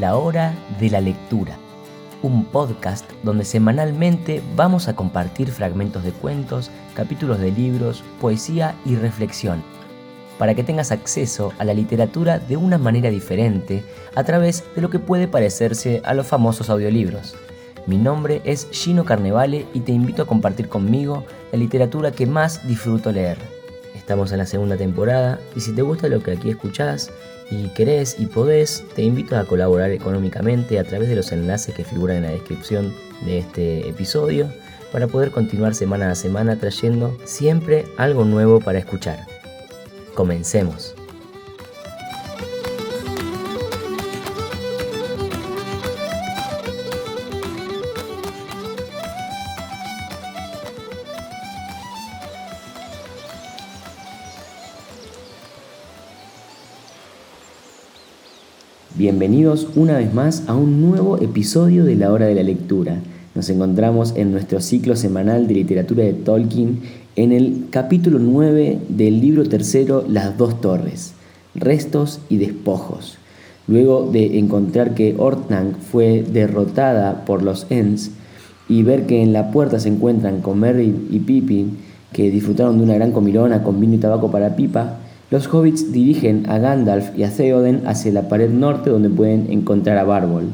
La Hora de la Lectura, un podcast donde semanalmente vamos a compartir fragmentos de cuentos, capítulos de libros, poesía y reflexión, para que tengas acceso a la literatura de una manera diferente a través de lo que puede parecerse a los famosos audiolibros. Mi nombre es Gino Carnevale y te invito a compartir conmigo la literatura que más disfruto leer. Estamos en la segunda temporada y si te gusta lo que aquí escuchás y querés y podés, te invito a colaborar económicamente a través de los enlaces que figuran en la descripción de este episodio para poder continuar semana a semana trayendo siempre algo nuevo para escuchar. Comencemos. Bienvenidos una vez más a un nuevo episodio de la hora de la lectura. Nos encontramos en nuestro ciclo semanal de literatura de Tolkien en el capítulo 9 del libro tercero Las dos torres, restos y despojos. Luego de encontrar que Ortnang fue derrotada por los Ents y ver que en la puerta se encuentran con Merry y Pippin, que disfrutaron de una gran comilona con vino y tabaco para pipa, los hobbits dirigen a Gandalf y a Theoden hacia la pared norte donde pueden encontrar a Barbol.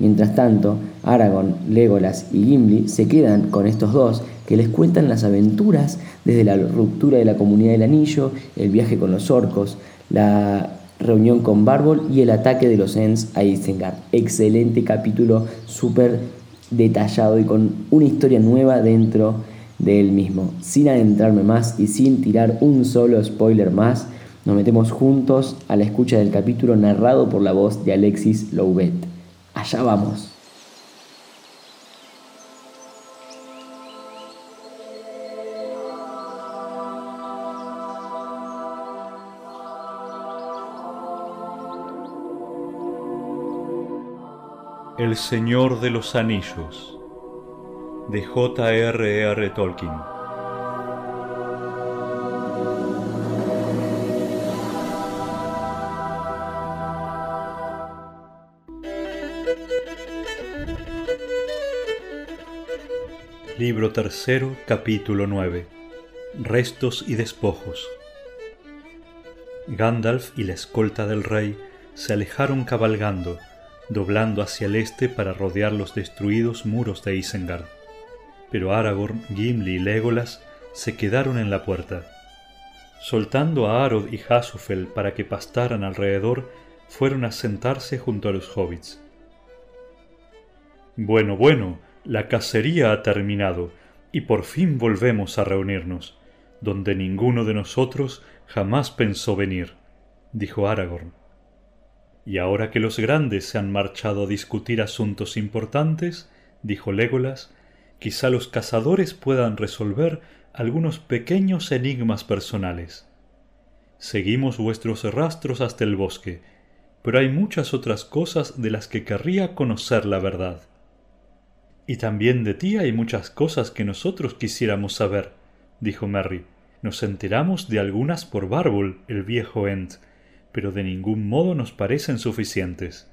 Mientras tanto, Aragorn, Legolas y Gimli se quedan con estos dos que les cuentan las aventuras desde la ruptura de la comunidad del anillo, el viaje con los orcos, la reunión con Barbol y el ataque de los Ents a Isengard. Excelente capítulo, súper detallado y con una historia nueva dentro de él mismo. Sin adentrarme más y sin tirar un solo spoiler más, nos metemos juntos a la escucha del capítulo narrado por la voz de Alexis Louvet. Allá vamos. El Señor de los Anillos de J.R.R. Tolkien Libro tercero, capítulo 9. Restos y despojos. Gandalf y la escolta del rey se alejaron cabalgando, doblando hacia el este para rodear los destruidos muros de Isengard. Pero Aragorn, Gimli y Legolas se quedaron en la puerta. Soltando a Arod y Hasufel para que pastaran alrededor, fueron a sentarse junto a los hobbits. Bueno, bueno, la cacería ha terminado y por fin volvemos a reunirnos, donde ninguno de nosotros jamás pensó venir, dijo Aragorn. Y ahora que los grandes se han marchado a discutir asuntos importantes, dijo Legolas, quizá los cazadores puedan resolver algunos pequeños enigmas personales. Seguimos vuestros rastros hasta el bosque, pero hay muchas otras cosas de las que querría conocer la verdad. Y también de ti hay muchas cosas que nosotros quisiéramos saber, dijo Merry. Nos enteramos de algunas por Barbol, el viejo Ent, pero de ningún modo nos parecen suficientes.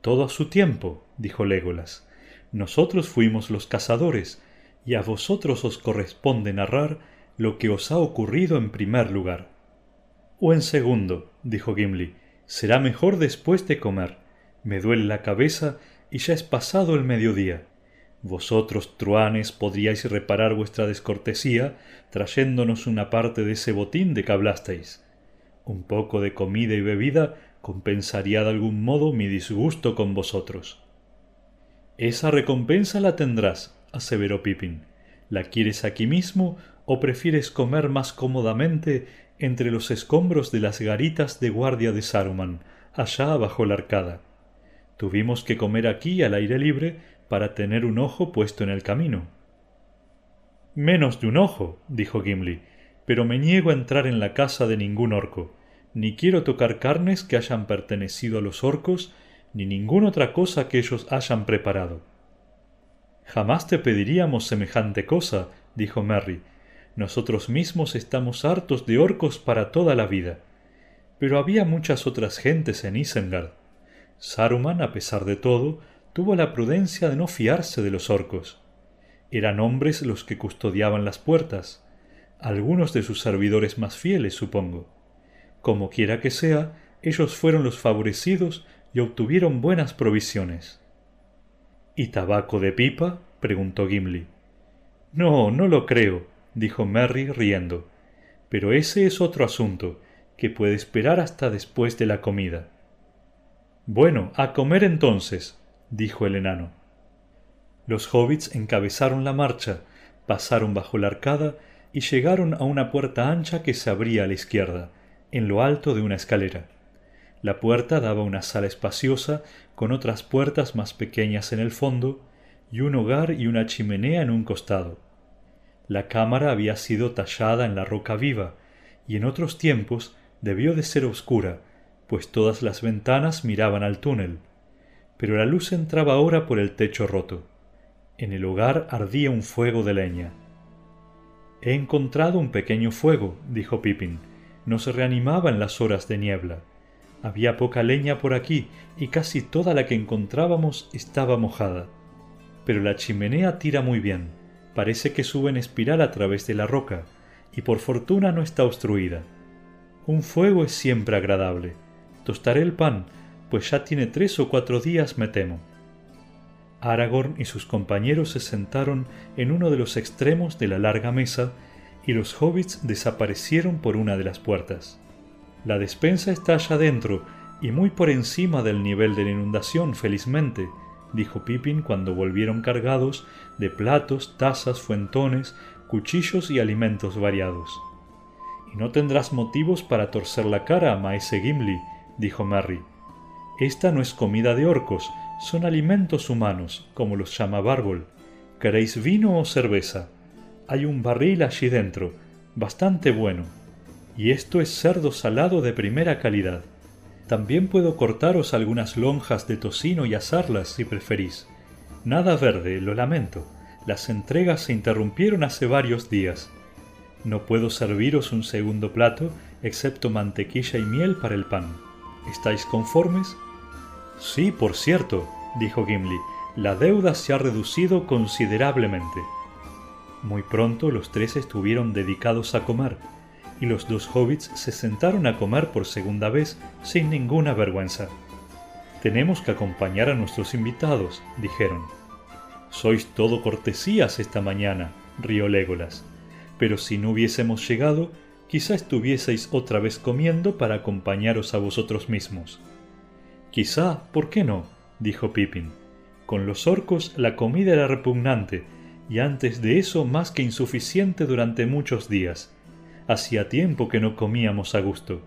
Todo a su tiempo, dijo Legolas. Nosotros fuimos los cazadores, y a vosotros os corresponde narrar lo que os ha ocurrido en primer lugar. O en segundo, dijo Gimli, será mejor después de comer. Me duele la cabeza y ya es pasado el mediodía. Vosotros, truanes, podríais reparar vuestra descortesía trayéndonos una parte de ese botín de que hablasteis. Un poco de comida y bebida compensaría de algún modo mi disgusto con vosotros. Esa recompensa la tendrás, aseveró Pippin. ¿La quieres aquí mismo o prefieres comer más cómodamente entre los escombros de las garitas de guardia de Saruman, allá bajo la arcada? Tuvimos que comer aquí al aire libre para tener un ojo puesto en el camino. Menos de un ojo, dijo Gimli, pero me niego a entrar en la casa de ningún orco, ni quiero tocar carnes que hayan pertenecido a los orcos, ni ninguna otra cosa que ellos hayan preparado. Jamás te pediríamos semejante cosa, dijo Merry. Nosotros mismos estamos hartos de orcos para toda la vida. Pero había muchas otras gentes en Isengard Saruman, a pesar de todo, tuvo la prudencia de no fiarse de los orcos. Eran hombres los que custodiaban las puertas, algunos de sus servidores más fieles, supongo. Como quiera que sea, ellos fueron los favorecidos y obtuvieron buenas provisiones. ¿Y tabaco de pipa? preguntó Gimli. No, no lo creo, dijo Merry riendo. Pero ese es otro asunto, que puede esperar hasta después de la comida. Bueno, a comer entonces, dijo el enano. Los hobbits encabezaron la marcha, pasaron bajo la arcada y llegaron a una puerta ancha que se abría a la izquierda, en lo alto de una escalera. La puerta daba una sala espaciosa, con otras puertas más pequeñas en el fondo, y un hogar y una chimenea en un costado. La cámara había sido tallada en la roca viva, y en otros tiempos debió de ser oscura, pues todas las ventanas miraban al túnel. Pero la luz entraba ahora por el techo roto. En el hogar ardía un fuego de leña. He encontrado un pequeño fuego, dijo Pippin. No se reanimaba en las horas de niebla. Había poca leña por aquí y casi toda la que encontrábamos estaba mojada. Pero la chimenea tira muy bien. Parece que sube en espiral a través de la roca, y por fortuna no está obstruida. Un fuego es siempre agradable. Tostaré el pan, pues ya tiene tres o cuatro días, me temo. Aragorn y sus compañeros se sentaron en uno de los extremos de la larga mesa y los hobbits desaparecieron por una de las puertas. La despensa está allá dentro y muy por encima del nivel de la inundación, felizmente, dijo Pippin cuando volvieron cargados de platos, tazas, fuentones, cuchillos y alimentos variados. Y no tendrás motivos para torcer la cara, maese Gimli, dijo Merry. Esta no es comida de orcos, son alimentos humanos, como los llama Bárbol. ¿Queréis vino o cerveza? Hay un barril allí dentro, bastante bueno. Y esto es cerdo salado de primera calidad. También puedo cortaros algunas lonjas de tocino y asarlas si preferís. Nada verde, lo lamento. Las entregas se interrumpieron hace varios días. No puedo serviros un segundo plato excepto mantequilla y miel para el pan. ¿Estáis conformes? Sí, por cierto, dijo Gimli, la deuda se ha reducido considerablemente. Muy pronto los tres estuvieron dedicados a comer, y los dos hobbits se sentaron a comer por segunda vez sin ninguna vergüenza. Tenemos que acompañar a nuestros invitados, dijeron. Sois todo cortesías esta mañana, rió Legolas. Pero si no hubiésemos llegado, quizá estuvieseis otra vez comiendo para acompañaros a vosotros mismos. Quizá, ¿por qué no? dijo Pippin. Con los orcos la comida era repugnante, y antes de eso más que insuficiente durante muchos días. Hacía tiempo que no comíamos a gusto.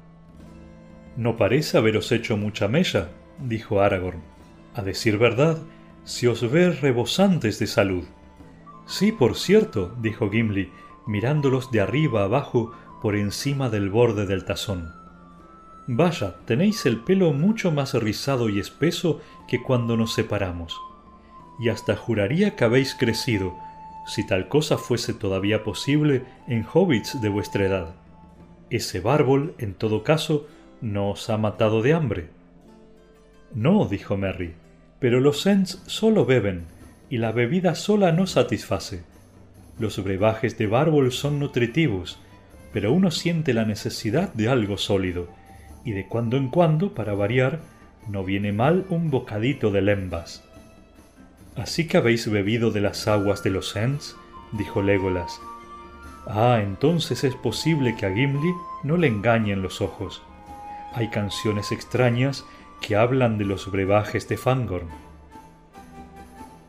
No parece haberos hecho mucha mella, dijo Aragorn. A decir verdad, si os ve rebosantes de salud. Sí, por cierto, dijo Gimli, mirándolos de arriba abajo por encima del borde del tazón. Vaya, tenéis el pelo mucho más rizado y espeso que cuando nos separamos. Y hasta juraría que habéis crecido, si tal cosa fuese todavía posible en hobbits de vuestra edad. Ese bárbol, en todo caso, no os ha matado de hambre. No, dijo Merry, pero los Ents solo beben, y la bebida sola no satisface. Los brebajes de bárbol son nutritivos, pero uno siente la necesidad de algo sólido, y de cuando en cuando, para variar, no viene mal un bocadito de lembas. ¿Así que habéis bebido de las aguas de los Ents? dijo Legolas. Ah, entonces es posible que a Gimli no le engañen los ojos. Hay canciones extrañas que hablan de los brebajes de Fangorn.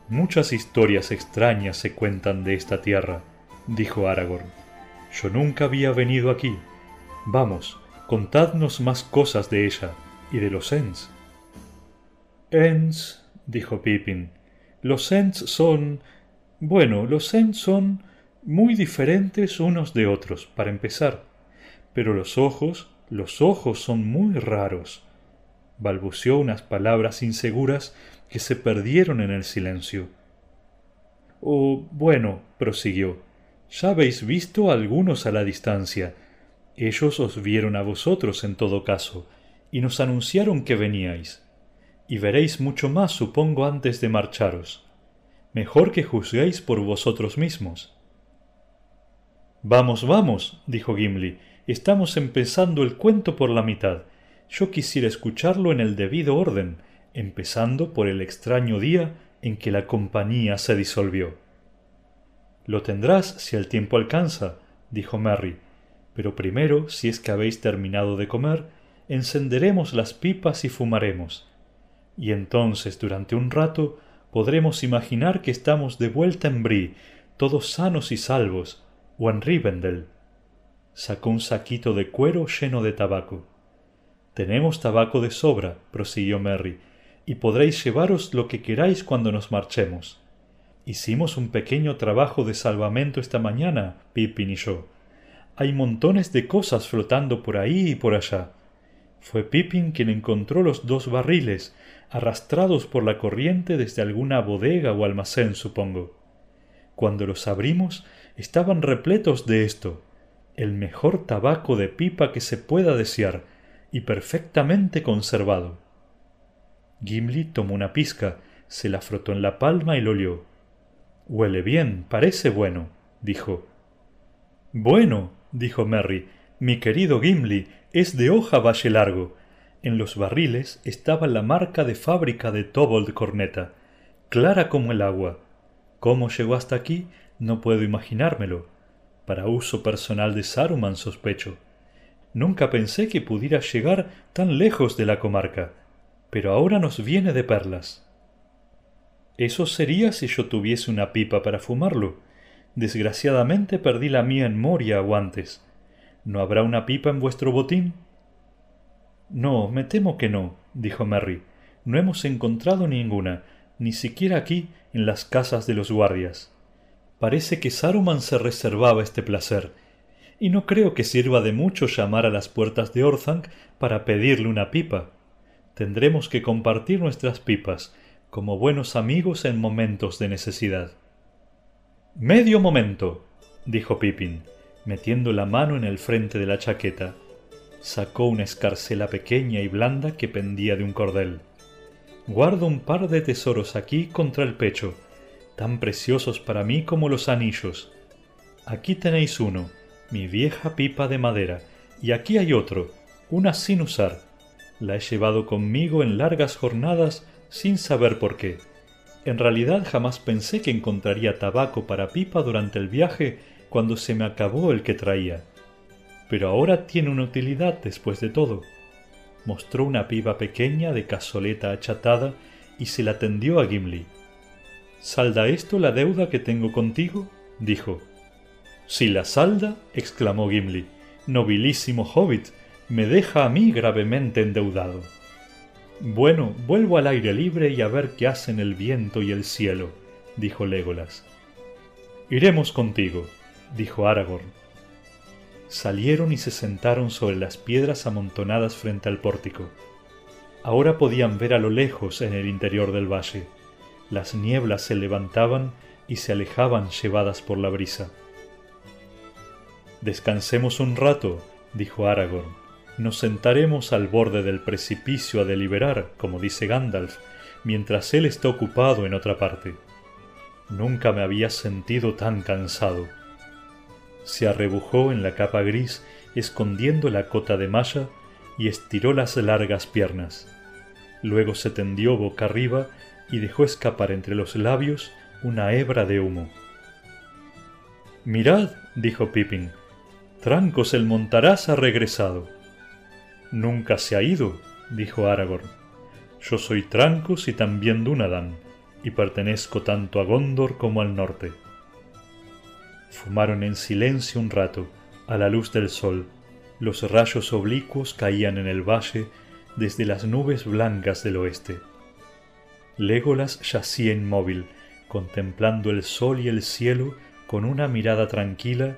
Muchas historias extrañas se cuentan de esta tierra, dijo Aragorn. Yo nunca había venido aquí. Vamos, contadnos más cosas de ella y de los Ents. Ents, dijo Pippin, los Ents son... Bueno, los Ents son muy diferentes unos de otros, para empezar. Pero los ojos, los ojos son muy raros. Balbuceó unas palabras inseguras que se perdieron en el silencio. Oh, bueno, prosiguió, ya habéis visto algunos a la distancia, ellos os vieron a vosotros en todo caso, y nos anunciaron que veníais. y veréis mucho más, supongo, antes de marcharos. Mejor que juzguéis por vosotros mismos. Vamos, vamos, dijo Gimli, estamos empezando el cuento por la mitad. Yo quisiera escucharlo en el debido orden, empezando por el extraño día en que la compañía se disolvió. Lo tendrás si el tiempo alcanza, dijo Merry, pero primero, si es que habéis terminado de comer, encenderemos las pipas y fumaremos. Y entonces, durante un rato, podremos imaginar que estamos de vuelta en Brie, todos sanos y salvos, o en Rivendell. Sacó un saquito de cuero lleno de tabaco. Tenemos tabaco de sobra, prosiguió Merry, y podréis llevaros lo que queráis cuando nos marchemos. Hicimos un pequeño trabajo de salvamento esta mañana, Pippin y yo. Hay montones de cosas flotando por ahí y por allá. Fue Pippin quien encontró los dos barriles, arrastrados por la corriente desde alguna bodega o almacén, supongo. Cuando los abrimos, estaban repletos de esto, el mejor tabaco de pipa que se pueda desear, y perfectamente conservado. Gimli tomó una pizca, se la frotó en la palma y lo olió. Huele bien, parece bueno, dijo. Bueno, dijo Merry, mi querido Gimli, es de hoja valle largo. En los barriles estaba la marca de fábrica de Tobold Corneta, clara como el agua. ¿Cómo llegó hasta aquí? No puedo imaginármelo. Para uso personal de Saruman sospecho. Nunca pensé que pudiera llegar tan lejos de la comarca, pero ahora nos viene de perlas. Eso sería si yo tuviese una pipa para fumarlo. Desgraciadamente perdí la mía en Moria o antes. ¿No habrá una pipa en vuestro botín? No, me temo que no, dijo Merry. No hemos encontrado ninguna, ni siquiera aquí en las casas de los guardias. Parece que Saruman se reservaba este placer, y no creo que sirva de mucho llamar a las puertas de Orthanc para pedirle una pipa. Tendremos que compartir nuestras pipas, como buenos amigos en momentos de necesidad. Medio momento, dijo Pippin metiendo la mano en el frente de la chaqueta. Sacó una escarcela pequeña y blanda que pendía de un cordel. Guardo un par de tesoros aquí contra el pecho, tan preciosos para mí como los anillos. Aquí tenéis uno, mi vieja pipa de madera, y aquí hay otro, una sin usar. La he llevado conmigo en largas jornadas sin saber por qué. En realidad jamás pensé que encontraría tabaco para pipa durante el viaje cuando se me acabó el que traía. Pero ahora tiene una utilidad después de todo. Mostró una piba pequeña de cazoleta achatada y se la tendió a Gimli. ¿Salda esto la deuda que tengo contigo? dijo. Si la salda, exclamó Gimli, nobilísimo hobbit, me deja a mí gravemente endeudado. Bueno, vuelvo al aire libre y a ver qué hacen el viento y el cielo, dijo Legolas. Iremos contigo, dijo Aragorn. Salieron y se sentaron sobre las piedras amontonadas frente al pórtico. Ahora podían ver a lo lejos en el interior del valle. Las nieblas se levantaban y se alejaban llevadas por la brisa. Descansemos un rato, dijo Aragorn. Nos sentaremos al borde del precipicio a deliberar, como dice Gandalf, mientras él está ocupado en otra parte. Nunca me había sentido tan cansado se arrebujó en la capa gris escondiendo la cota de malla y estiró las largas piernas. Luego se tendió boca arriba y dejó escapar entre los labios una hebra de humo. Mirad, dijo Pippin, Trancos el Montaraz ha regresado. Nunca se ha ido, dijo Aragorn. Yo soy Trancos y también Dunadan, y pertenezco tanto a Gondor como al norte. Fumaron en silencio un rato, a la luz del sol. Los rayos oblicuos caían en el valle desde las nubes blancas del oeste. Legolas yacía inmóvil, contemplando el sol y el cielo con una mirada tranquila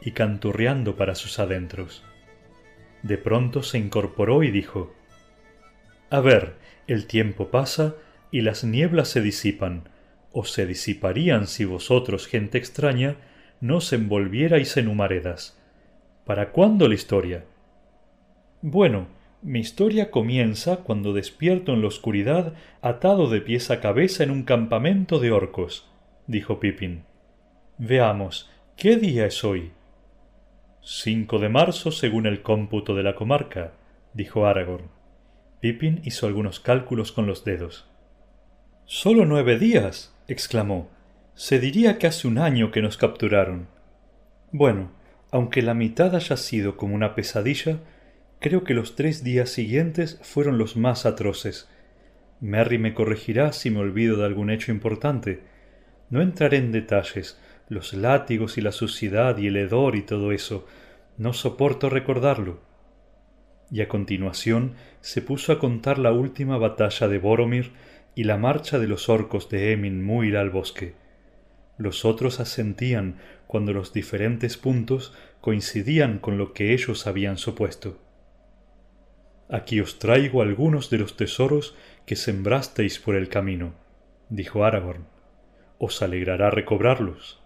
y canturreando para sus adentros. De pronto se incorporó y dijo A ver, el tiempo pasa y las nieblas se disipan, o se disiparían si vosotros, gente extraña, no se envolvierais en humaredas. ¿Para cuándo la historia? Bueno, Mi historia comienza cuando despierto en la oscuridad atado de pies a cabeza en un campamento de orcos, dijo Pippin. Veamos, ¿qué día es hoy? Cinco de marzo según el cómputo de la comarca, dijo Aragorn. Pippin hizo algunos cálculos con los dedos. Solo nueve días. exclamó. Se diría que hace un año que nos capturaron. Bueno, aunque la mitad haya sido como una pesadilla, creo que los tres días siguientes fueron los más atroces. Merry me corregirá si me olvido de algún hecho importante. No entraré en detalles, los látigos y la suciedad y el hedor y todo eso. No soporto recordarlo. Y a continuación se puso a contar la última batalla de Boromir y la marcha de los orcos de Emin Muir al bosque. Los otros asentían cuando los diferentes puntos coincidían con lo que ellos habían supuesto. Aquí os traigo algunos de los tesoros que sembrasteis por el camino, dijo Aragorn. Os alegrará recobrarlos.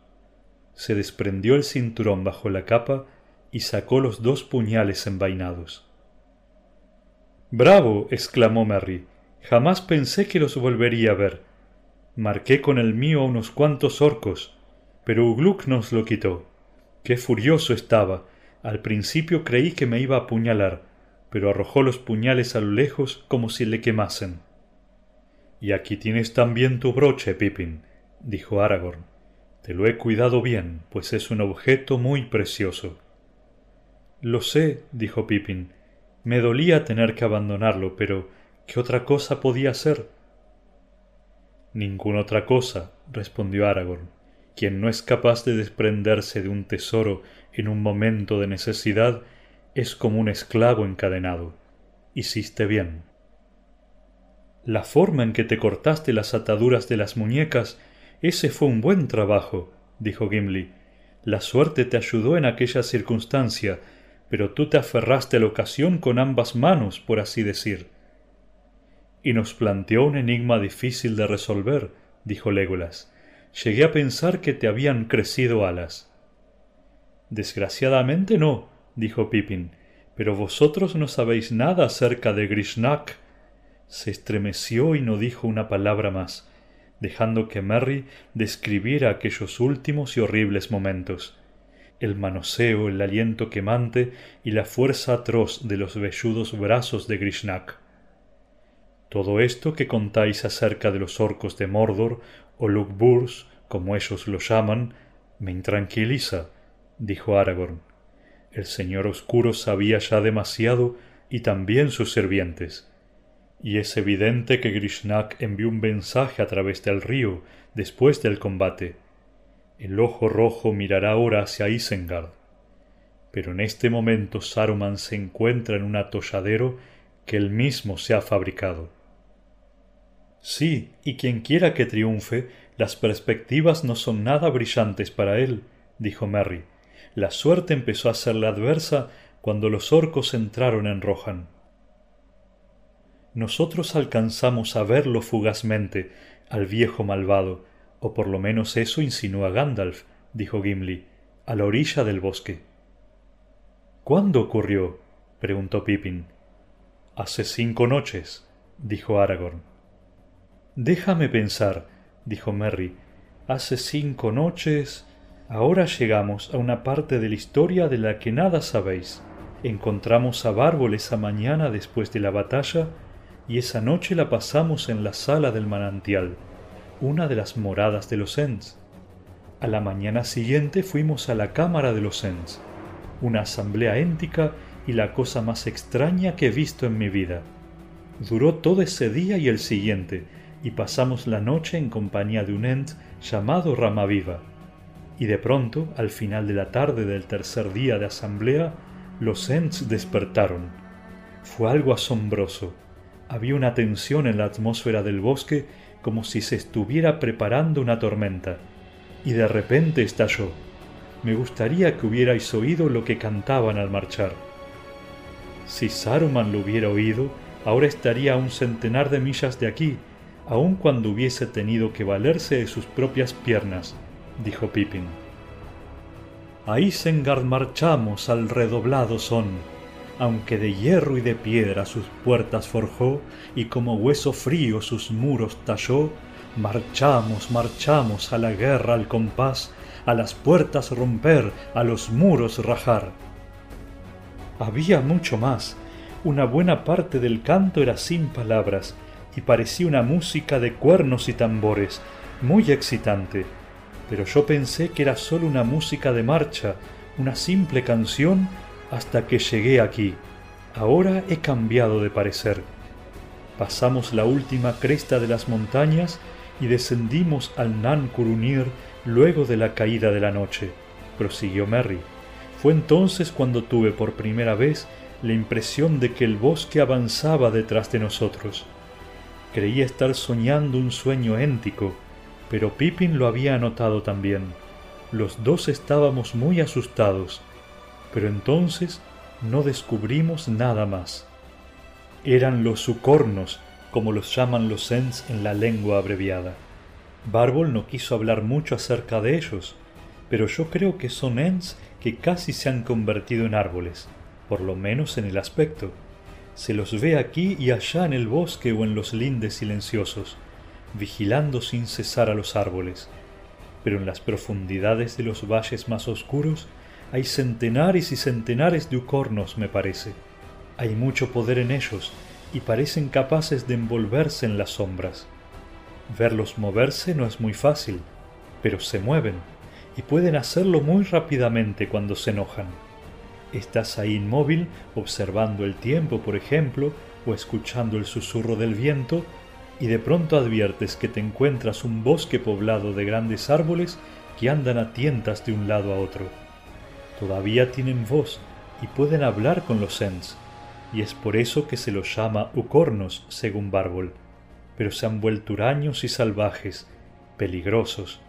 Se desprendió el cinturón bajo la capa y sacó los dos puñales envainados. Bravo. exclamó Merry. Jamás pensé que los volvería a ver. Marqué con el mío unos cuantos orcos, pero Ugluk nos lo quitó. Qué furioso estaba. Al principio creí que me iba a apuñalar, pero arrojó los puñales a lo lejos como si le quemasen. Y aquí tienes también tu broche, Pippin, dijo Aragorn. Te lo he cuidado bien, pues es un objeto muy precioso. Lo sé, dijo Pippin. Me dolía tener que abandonarlo, pero ¿qué otra cosa podía hacer? Ninguna otra cosa, respondió Aragorn. Quien no es capaz de desprenderse de un tesoro en un momento de necesidad es como un esclavo encadenado. Hiciste bien. La forma en que te cortaste las ataduras de las muñecas, ese fue un buen trabajo, dijo Gimli. La suerte te ayudó en aquella circunstancia, pero tú te aferraste a la ocasión con ambas manos, por así decir y nos planteó un enigma difícil de resolver, dijo Legolas. Llegué a pensar que te habían crecido alas. Desgraciadamente no, dijo Pippin, pero vosotros no sabéis nada acerca de Grishnak. Se estremeció y no dijo una palabra más, dejando que Merry describiera aquellos últimos y horribles momentos. El manoseo, el aliento quemante y la fuerza atroz de los velludos brazos de Grishnak. Todo esto que contáis acerca de los orcos de Mordor o Lugburs, como ellos lo llaman, me intranquiliza, dijo Aragorn. El señor oscuro sabía ya demasiado y también sus sirvientes. Y es evidente que Grishnak envió un mensaje a través del río después del combate. El ojo rojo mirará ahora hacia Isengard. Pero en este momento Saruman se encuentra en un atolladero que él mismo se ha fabricado. Sí, y quien quiera que triunfe, las perspectivas no son nada brillantes para él, dijo Merry. La suerte empezó a serle adversa cuando los orcos entraron en Rohan. Nosotros alcanzamos a verlo fugazmente, al viejo malvado, o por lo menos eso insinúa Gandalf, dijo Gimli, a la orilla del bosque. ¿Cuándo ocurrió? preguntó Pippin. Hace cinco noches, dijo Aragorn. Déjame pensar, dijo Merry. Hace cinco noches. Ahora llegamos a una parte de la historia de la que nada sabéis. Encontramos a Bárbol esa mañana después de la batalla, y esa noche la pasamos en la sala del manantial, una de las moradas de los Ents. A la mañana siguiente fuimos a la cámara de los Ents, una asamblea éntica y la cosa más extraña que he visto en mi vida. Duró todo ese día y el siguiente, y pasamos la noche en compañía de un Ent llamado Ramaviva. Y de pronto, al final de la tarde del tercer día de asamblea, los Ents despertaron. Fue algo asombroso. Había una tensión en la atmósfera del bosque como si se estuviera preparando una tormenta. Y de repente estalló. Me gustaría que hubierais oído lo que cantaban al marchar. Si Saruman lo hubiera oído, ahora estaría a un centenar de millas de aquí, aun cuando hubiese tenido que valerse de sus propias piernas, dijo Pippin. A Isengard marchamos al redoblado son, aunque de hierro y de piedra sus puertas forjó, y como hueso frío sus muros talló, marchamos, marchamos a la guerra al compás, a las puertas romper, a los muros rajar. Había mucho más. Una buena parte del canto era sin palabras, y parecía una música de cuernos y tambores, muy excitante. Pero yo pensé que era sólo una música de marcha, una simple canción hasta que llegué aquí. Ahora he cambiado de parecer. Pasamos la última cresta de las montañas y descendimos al Nan Curunir luego de la caída de la noche, prosiguió Merry. Fue entonces cuando tuve por primera vez la impresión de que el bosque avanzaba detrás de nosotros. Creía estar soñando un sueño éntico, pero Pippin lo había notado también. Los dos estábamos muy asustados, pero entonces no descubrimos nada más. Eran los sucornos, como los llaman los Ents en la lengua abreviada. Bárbol no quiso hablar mucho acerca de ellos, pero yo creo que son Ents que casi se han convertido en árboles, por lo menos en el aspecto. Se los ve aquí y allá en el bosque o en los lindes silenciosos, vigilando sin cesar a los árboles. Pero en las profundidades de los valles más oscuros hay centenares y centenares de ucornos, me parece. Hay mucho poder en ellos y parecen capaces de envolverse en las sombras. Verlos moverse no es muy fácil, pero se mueven y pueden hacerlo muy rápidamente cuando se enojan. Estás ahí inmóvil observando el tiempo, por ejemplo, o escuchando el susurro del viento, y de pronto adviertes que te encuentras un bosque poblado de grandes árboles que andan a tientas de un lado a otro todavía tienen voz y pueden hablar con los Ents, y es por eso que se los llama Ucornos, según Bárbol, pero se han vuelto huraños y salvajes, peligrosos.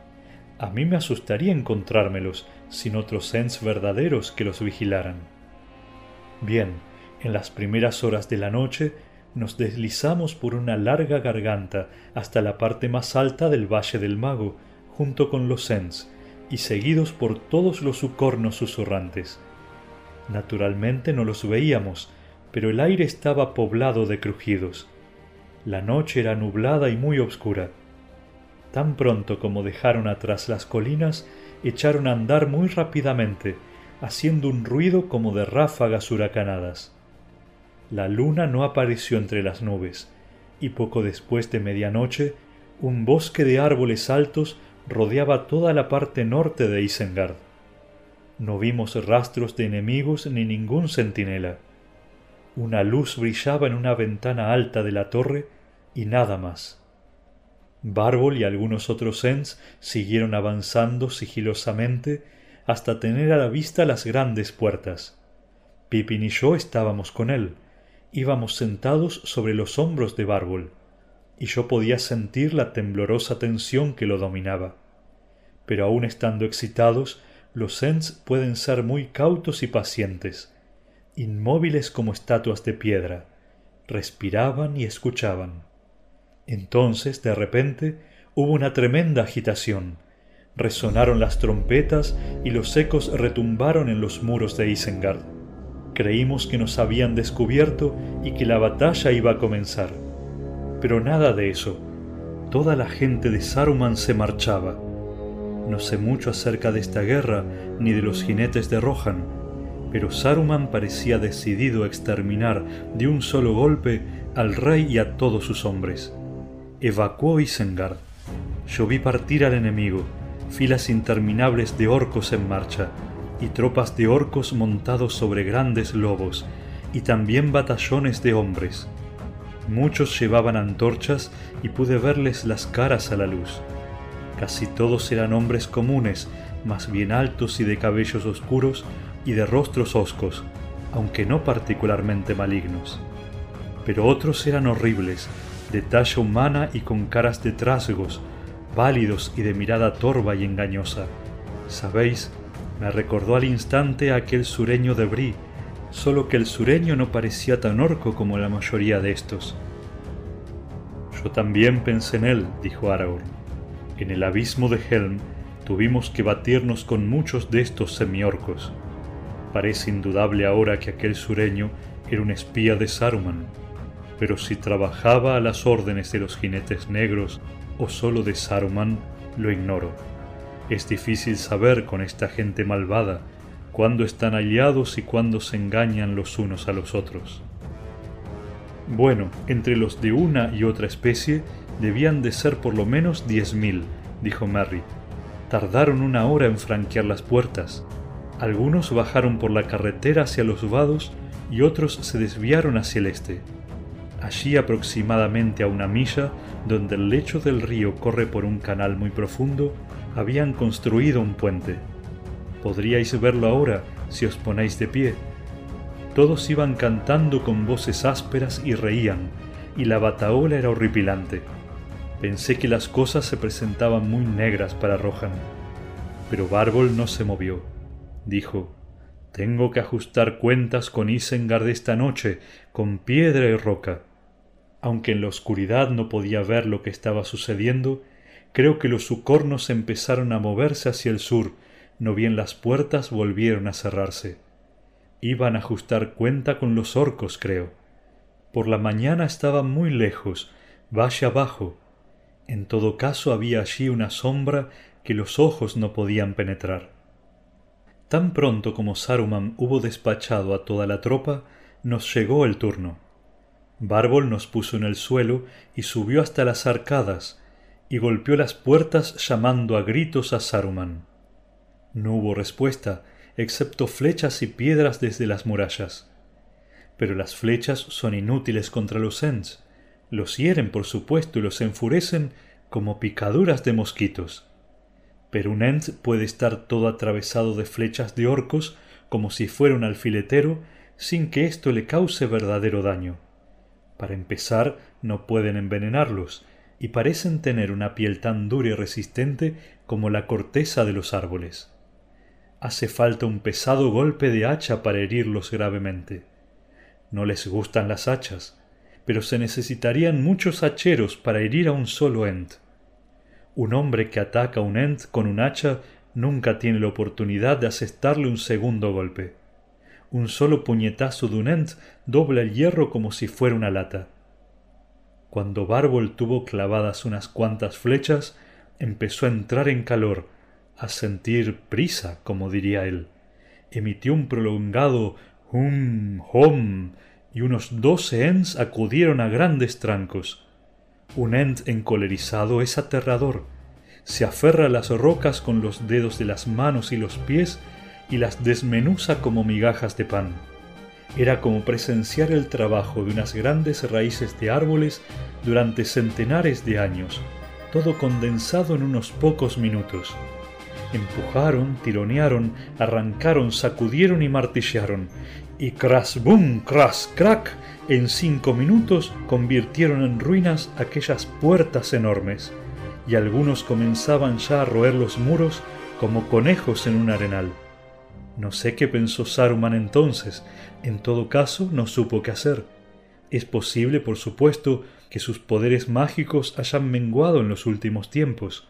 A mí me asustaría encontrármelos sin otros Ents verdaderos que los vigilaran. Bien, en las primeras horas de la noche nos deslizamos por una larga garganta hasta la parte más alta del Valle del Mago, junto con los Ents, y seguidos por todos los sucornos susurrantes. Naturalmente no los veíamos, pero el aire estaba poblado de crujidos. La noche era nublada y muy oscura. Tan pronto como dejaron atrás las colinas, echaron a andar muy rápidamente, haciendo un ruido como de ráfagas huracanadas. La luna no apareció entre las nubes, y poco después de medianoche, un bosque de árboles altos rodeaba toda la parte norte de Isengard. No vimos rastros de enemigos ni ningún centinela. Una luz brillaba en una ventana alta de la torre y nada más. Bárbol y algunos otros Ents siguieron avanzando sigilosamente hasta tener a la vista las grandes puertas. Pippin y yo estábamos con él. Íbamos sentados sobre los hombros de Bárbol y yo podía sentir la temblorosa tensión que lo dominaba. Pero aun estando excitados, los Ents pueden ser muy cautos y pacientes, inmóviles como estatuas de piedra, respiraban y escuchaban. Entonces, de repente, hubo una tremenda agitación. Resonaron las trompetas y los ecos retumbaron en los muros de Isengard. Creímos que nos habían descubierto y que la batalla iba a comenzar pero nada de eso. Toda la gente de Saruman se marchaba. No sé mucho acerca de esta guerra ni de los jinetes de Rohan, pero Saruman parecía decidido a exterminar de un solo golpe al rey y a todos sus hombres. Evacuó Isengard. Yo vi partir al enemigo, filas interminables de orcos en marcha, y tropas de orcos montados sobre grandes lobos, y también batallones de hombres. Muchos llevaban antorchas y pude verles las caras a la luz. Casi todos eran hombres comunes, más bien altos y de cabellos oscuros y de rostros hoscos, aunque no particularmente malignos. Pero otros eran horribles, de talla humana y con caras de trasgos, válidos y de mirada torva y engañosa. Sabéis, me recordó al instante aquel sureño de Brie, solo que el sureño no parecía tan orco como la mayoría de estos. Yo también pensé en él, dijo Aragorn. En el abismo de Helm tuvimos que batirnos con muchos de estos semiorcos. Parece indudable ahora que aquel sureño era un espía de Saruman, pero si trabajaba a las órdenes de los jinetes negros o solo de Saruman, lo ignoro. Es difícil saber con esta gente malvada cuándo están aliados y cuándo se engañan los unos a los otros. Bueno, entre los de una y otra especie debían de ser por lo menos diez mil, dijo Merry. Tardaron una hora en franquear las puertas. Algunos bajaron por la carretera hacia los vados y otros se desviaron hacia el este. Allí aproximadamente a una milla, donde el lecho del río corre por un canal muy profundo, habían construido un puente. Podríais verlo ahora si os ponéis de pie. Todos iban cantando con voces ásperas y reían, y la bataola era horripilante. Pensé que las cosas se presentaban muy negras para Rohan. Pero Bárbol no se movió. Dijo, Tengo que ajustar cuentas con Isengard esta noche, con piedra y roca. Aunque en la oscuridad no podía ver lo que estaba sucediendo, creo que los sucornos empezaron a moverse hacia el sur, no bien las puertas volvieron a cerrarse. Iban a ajustar cuenta con los orcos, creo. Por la mañana estaban muy lejos, valle abajo. En todo caso había allí una sombra que los ojos no podían penetrar. Tan pronto como Saruman hubo despachado a toda la tropa, nos llegó el turno. Bárbol nos puso en el suelo y subió hasta las arcadas, y golpeó las puertas llamando a gritos a Saruman. No hubo respuesta, excepto flechas y piedras desde las murallas. Pero las flechas son inútiles contra los Ents. Los hieren, por supuesto, y los enfurecen como picaduras de mosquitos. Pero un Ent puede estar todo atravesado de flechas de orcos como si fuera un alfiletero sin que esto le cause verdadero daño. Para empezar, no pueden envenenarlos, y parecen tener una piel tan dura y resistente como la corteza de los árboles. Hace falta un pesado golpe de hacha para herirlos gravemente. No les gustan las hachas, pero se necesitarían muchos hacheros para herir a un solo Ent. Un hombre que ataca a un Ent con un hacha nunca tiene la oportunidad de asestarle un segundo golpe. Un solo puñetazo de un Ent dobla el hierro como si fuera una lata. Cuando Bárbol tuvo clavadas unas cuantas flechas, empezó a entrar en calor, a sentir prisa, como diría él. Emitió un prolongado hum, hum, y unos doce Ents acudieron a grandes trancos. Un Ent encolerizado es aterrador. Se aferra a las rocas con los dedos de las manos y los pies y las desmenuza como migajas de pan. Era como presenciar el trabajo de unas grandes raíces de árboles durante centenares de años, todo condensado en unos pocos minutos. Empujaron, tironearon, arrancaron, sacudieron y martillaron. Y cras bum, cras crack, en cinco minutos convirtieron en ruinas aquellas puertas enormes. Y algunos comenzaban ya a roer los muros como conejos en un arenal. No sé qué pensó Saruman entonces. En todo caso, no supo qué hacer. Es posible, por supuesto, que sus poderes mágicos hayan menguado en los últimos tiempos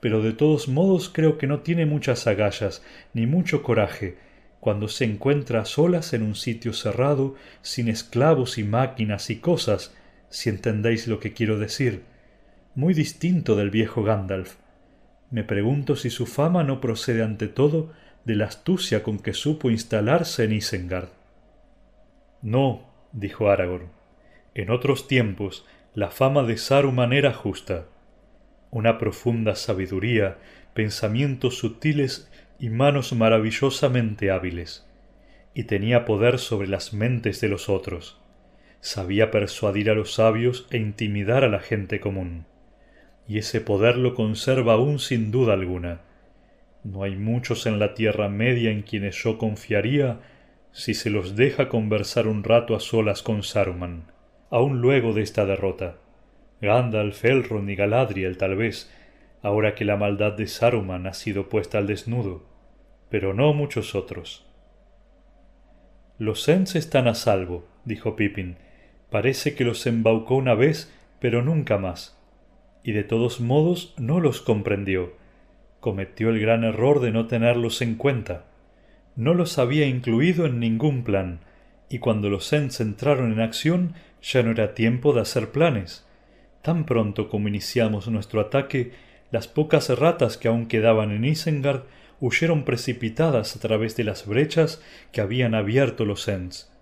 pero de todos modos creo que no tiene muchas agallas ni mucho coraje cuando se encuentra a solas en un sitio cerrado, sin esclavos y máquinas y cosas, si entendéis lo que quiero decir, muy distinto del viejo Gandalf. Me pregunto si su fama no procede ante todo de la astucia con que supo instalarse en Isengard. No, dijo Aragorn. En otros tiempos la fama de Saruman era justa una profunda sabiduría, pensamientos sutiles y manos maravillosamente hábiles, y tenía poder sobre las mentes de los otros. Sabía persuadir a los sabios e intimidar a la gente común. Y ese poder lo conserva aún sin duda alguna. No hay muchos en la Tierra Media en quienes yo confiaría si se los deja conversar un rato a solas con Saruman, aun luego de esta derrota. Gandalf, Elrond y Galadriel tal vez, ahora que la maldad de Saruman ha sido puesta al desnudo, pero no muchos otros. Los Ents están a salvo, dijo Pippin. Parece que los embaucó una vez, pero nunca más. Y de todos modos no los comprendió. Cometió el gran error de no tenerlos en cuenta. No los había incluido en ningún plan, y cuando los Ents entraron en acción ya no era tiempo de hacer planes. Tan pronto como iniciamos nuestro ataque, las pocas ratas que aún quedaban en Isengard huyeron precipitadas a través de las brechas que habían abierto los Ents.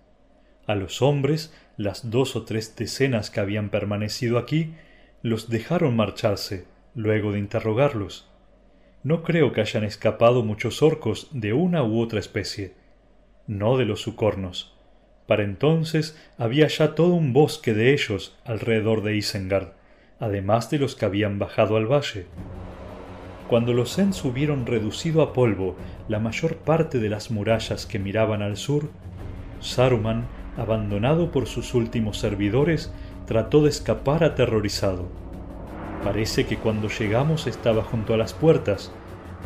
A los hombres, las dos o tres decenas que habían permanecido aquí, los dejaron marcharse, luego de interrogarlos. No creo que hayan escapado muchos orcos de una u otra especie, no de los sucornos. Para entonces había ya todo un bosque de ellos alrededor de Isengard, además de los que habían bajado al valle. Cuando los Ents hubieron reducido a polvo la mayor parte de las murallas que miraban al sur, Saruman, abandonado por sus últimos servidores, trató de escapar aterrorizado. Parece que cuando llegamos estaba junto a las puertas.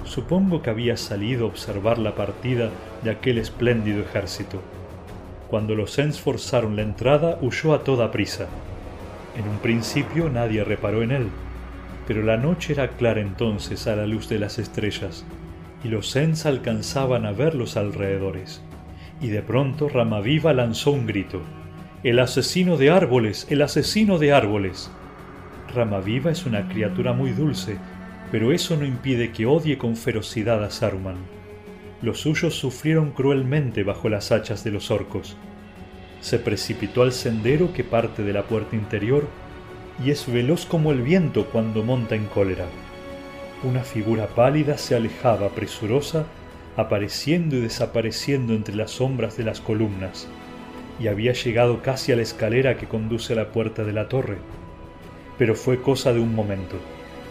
Supongo que había salido a observar la partida de aquel espléndido ejército. Cuando los Ents forzaron la entrada, huyó a toda prisa. En un principio nadie reparó en él, pero la noche era clara entonces a la luz de las estrellas, y los Ents alcanzaban a ver los alrededores. Y de pronto Ramaviva lanzó un grito. El asesino de árboles, el asesino de árboles. Ramaviva es una criatura muy dulce, pero eso no impide que odie con ferocidad a Saruman los suyos sufrieron cruelmente bajo las hachas de los orcos. Se precipitó al sendero que parte de la puerta interior y es veloz como el viento cuando monta en cólera. Una figura pálida se alejaba presurosa, apareciendo y desapareciendo entre las sombras de las columnas, y había llegado casi a la escalera que conduce a la puerta de la torre. Pero fue cosa de un momento.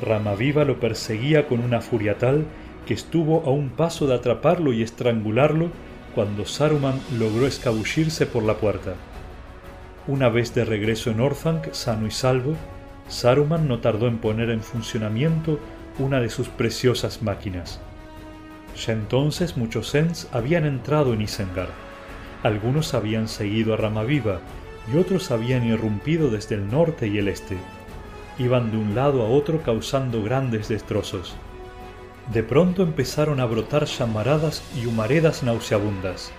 Ramaviva lo perseguía con una furia tal que estuvo a un paso de atraparlo y estrangularlo cuando Saruman logró escabullirse por la puerta. Una vez de regreso en Orthanc, sano y salvo, Saruman no tardó en poner en funcionamiento una de sus preciosas máquinas. Ya entonces muchos Ents habían entrado en Isengard. Algunos habían seguido a Ramaviva y otros habían irrumpido desde el norte y el este. Iban de un lado a otro causando grandes destrozos. De pronto empezaron a brotar llamaradas y humaredas nauseabundas.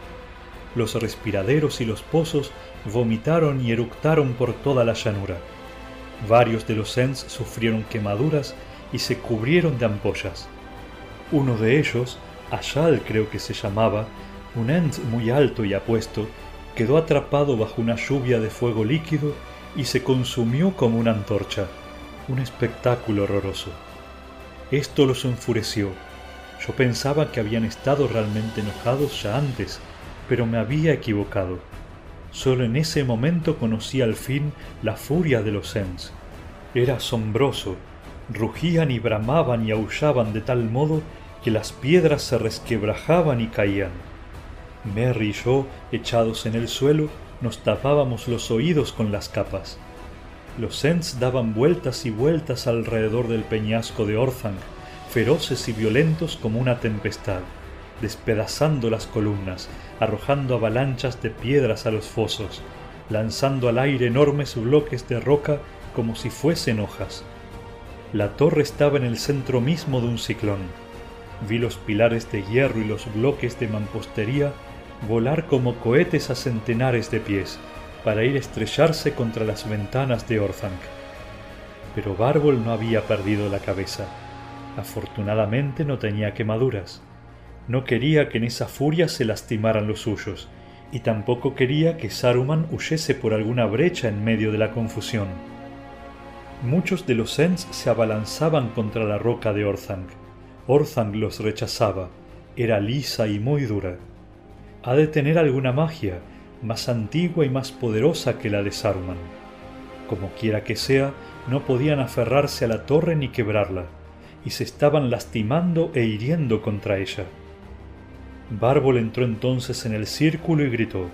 Los respiraderos y los pozos vomitaron y eructaron por toda la llanura. Varios de los Ents sufrieron quemaduras y se cubrieron de ampollas. Uno de ellos, Ayal creo que se llamaba, un Ent muy alto y apuesto, quedó atrapado bajo una lluvia de fuego líquido y se consumió como una antorcha. Un espectáculo horroroso. Esto los enfureció. Yo pensaba que habían estado realmente enojados ya antes, pero me había equivocado. Solo en ese momento conocí al fin la furia de los Ents. Era asombroso. Rugían y bramaban y aullaban de tal modo que las piedras se resquebrajaban y caían. Merry y yo, echados en el suelo, nos tapábamos los oídos con las capas. Los Ents daban vueltas y vueltas alrededor del peñasco de Orthanc, feroces y violentos como una tempestad, despedazando las columnas, arrojando avalanchas de piedras a los fosos, lanzando al aire enormes bloques de roca como si fuesen hojas. La torre estaba en el centro mismo de un ciclón. Vi los pilares de hierro y los bloques de mampostería volar como cohetes a centenares de pies, para ir a estrellarse contra las ventanas de Orthanc. Pero Bárbol no había perdido la cabeza. Afortunadamente no tenía quemaduras. No quería que en esa furia se lastimaran los suyos, y tampoco quería que Saruman huyese por alguna brecha en medio de la confusión. Muchos de los Ents se abalanzaban contra la roca de Orthanc. Orthanc los rechazaba, era lisa y muy dura. Ha de tener alguna magia, más antigua y más poderosa que la de Saruman. Como quiera que sea, no podían aferrarse a la torre ni quebrarla, y se estaban lastimando e hiriendo contra ella. Bárbol entró entonces en el círculo y gritó.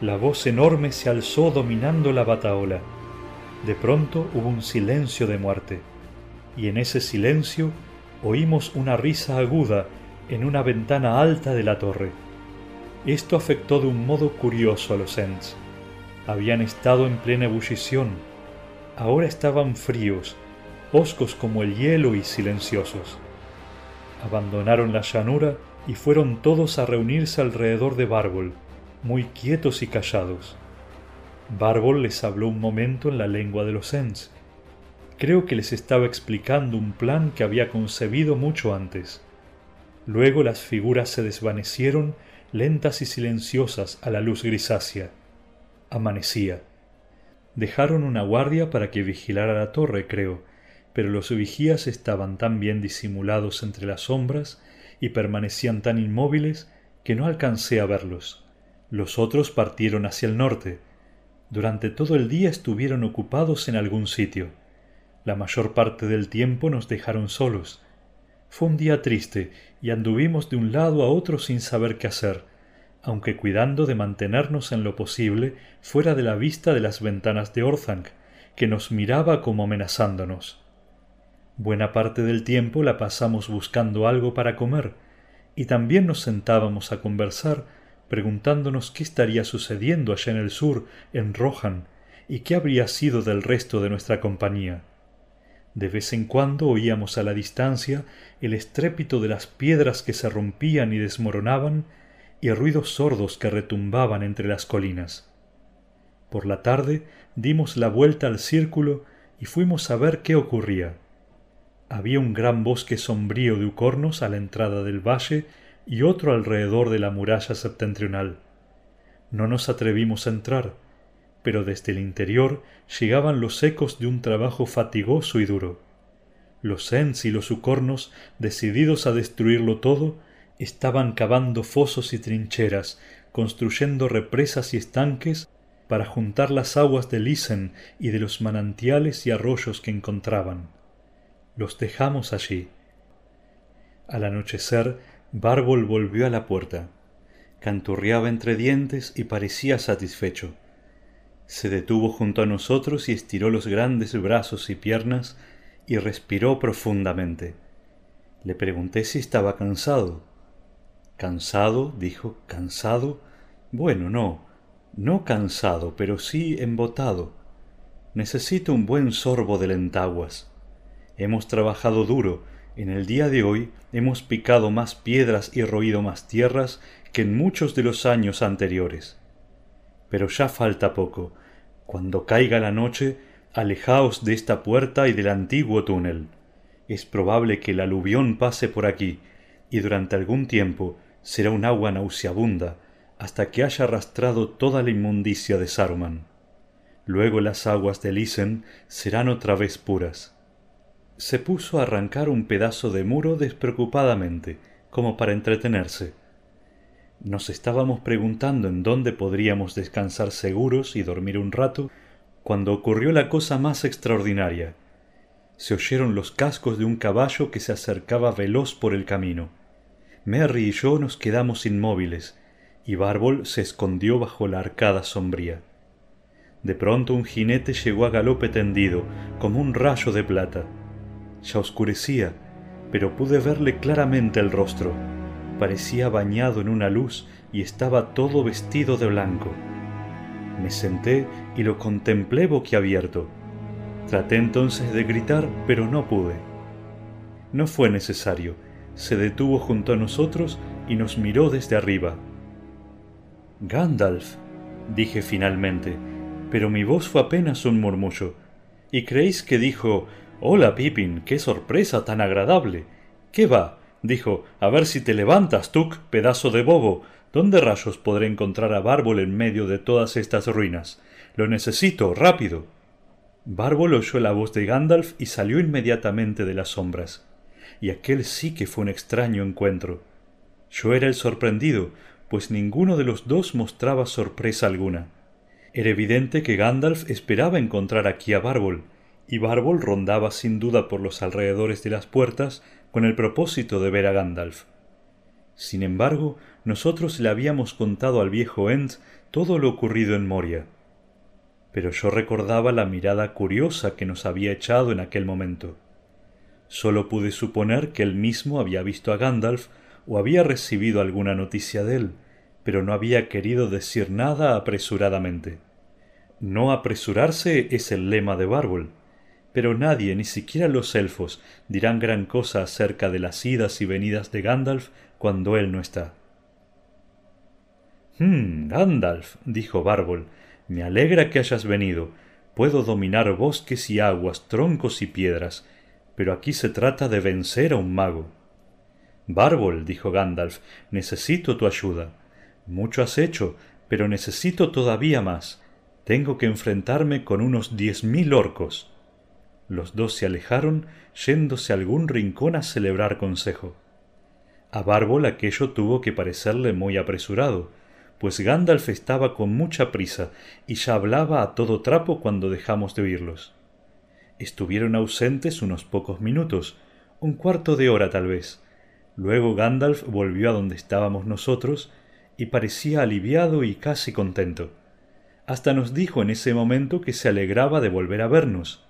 La voz enorme se alzó dominando la bataola. De pronto hubo un silencio de muerte, y en ese silencio oímos una risa aguda en una ventana alta de la torre. Esto afectó de un modo curioso a los Ents. Habían estado en plena ebullición. Ahora estaban fríos, hoscos como el hielo y silenciosos. Abandonaron la llanura y fueron todos a reunirse alrededor de Bárbol, muy quietos y callados. Bárbol les habló un momento en la lengua de los Ents. Creo que les estaba explicando un plan que había concebido mucho antes. Luego las figuras se desvanecieron lentas y silenciosas a la luz grisácea. Amanecía. Dejaron una guardia para que vigilara la torre, creo, pero los vigías estaban tan bien disimulados entre las sombras y permanecían tan inmóviles que no alcancé a verlos. Los otros partieron hacia el norte. Durante todo el día estuvieron ocupados en algún sitio. La mayor parte del tiempo nos dejaron solos. Fue un día triste y anduvimos de un lado a otro sin saber qué hacer, aunque cuidando de mantenernos en lo posible fuera de la vista de las ventanas de Orthanc, que nos miraba como amenazándonos. Buena parte del tiempo la pasamos buscando algo para comer, y también nos sentábamos a conversar, preguntándonos qué estaría sucediendo allá en el sur, en Rohan, y qué habría sido del resto de nuestra compañía. De vez en cuando oíamos a la distancia el estrépito de las piedras que se rompían y desmoronaban y ruidos sordos que retumbaban entre las colinas. Por la tarde dimos la vuelta al círculo y fuimos a ver qué ocurría. Había un gran bosque sombrío de ucornos a la entrada del valle y otro alrededor de la muralla septentrional. No nos atrevimos a entrar, pero desde el interior llegaban los ecos de un trabajo fatigoso y duro. Los Ents y los ucornos, decididos a destruirlo todo, estaban cavando fosos y trincheras, construyendo represas y estanques para juntar las aguas del Isen y de los manantiales y arroyos que encontraban. Los dejamos allí. Al anochecer, Bárbol volvió a la puerta. Canturreaba entre dientes y parecía satisfecho. Se detuvo junto a nosotros y estiró los grandes brazos y piernas y respiró profundamente. Le pregunté si estaba cansado. Cansado, dijo, cansado. Bueno, no, no cansado, pero sí embotado. Necesito un buen sorbo de lentaguas. Hemos trabajado duro. En el día de hoy hemos picado más piedras y roído más tierras que en muchos de los años anteriores. Pero ya falta poco. Cuando caiga la noche, alejaos de esta puerta y del antiguo túnel. Es probable que el aluvión pase por aquí, y durante algún tiempo será un agua nauseabunda, hasta que haya arrastrado toda la inmundicia de Saruman. Luego las aguas de Isen serán otra vez puras se puso a arrancar un pedazo de muro despreocupadamente, como para entretenerse. Nos estábamos preguntando en dónde podríamos descansar seguros y dormir un rato, cuando ocurrió la cosa más extraordinaria. Se oyeron los cascos de un caballo que se acercaba veloz por el camino. Merry y yo nos quedamos inmóviles, y Bárbol se escondió bajo la arcada sombría. De pronto un jinete llegó a galope tendido, como un rayo de plata. Ya oscurecía, pero pude verle claramente el rostro. Parecía bañado en una luz y estaba todo vestido de blanco. Me senté y lo contemplé boquiabierto. Traté entonces de gritar, pero no pude. No fue necesario. Se detuvo junto a nosotros y nos miró desde arriba. Gandalf, dije finalmente, pero mi voz fue apenas un murmullo. ¿Y creéis que dijo Hola, Pippin, qué sorpresa tan agradable. ¿Qué va? Dijo, a ver si te levantas, Tuk, pedazo de bobo. ¿Dónde rayos podré encontrar a Bárbol en medio de todas estas ruinas? Lo necesito, rápido. Bárbol oyó la voz de Gandalf y salió inmediatamente de las sombras. Y aquel sí que fue un extraño encuentro. Yo era el sorprendido, pues ninguno de los dos mostraba sorpresa alguna. Era evidente que Gandalf esperaba encontrar aquí a Bárbol, y Bárbol rondaba sin duda por los alrededores de las puertas con el propósito de ver a Gandalf. Sin embargo, nosotros le habíamos contado al viejo Ent todo lo ocurrido en Moria. Pero yo recordaba la mirada curiosa que nos había echado en aquel momento. Solo pude suponer que él mismo había visto a Gandalf o había recibido alguna noticia de él, pero no había querido decir nada apresuradamente. No apresurarse es el lema de Bárbol pero nadie, ni siquiera los elfos, dirán gran cosa acerca de las idas y venidas de Gandalf cuando él no está. Hmm, Gandalf, dijo Bárbol, me alegra que hayas venido. Puedo dominar bosques y aguas, troncos y piedras, pero aquí se trata de vencer a un mago. Bárbol, dijo Gandalf, necesito tu ayuda. Mucho has hecho, pero necesito todavía más. Tengo que enfrentarme con unos diez mil orcos. Los dos se alejaron, yéndose a algún rincón a celebrar consejo. A Bárbol aquello tuvo que parecerle muy apresurado, pues Gandalf estaba con mucha prisa y ya hablaba a todo trapo cuando dejamos de oírlos. Estuvieron ausentes unos pocos minutos, un cuarto de hora tal vez. Luego Gandalf volvió a donde estábamos nosotros y parecía aliviado y casi contento. Hasta nos dijo en ese momento que se alegraba de volver a vernos.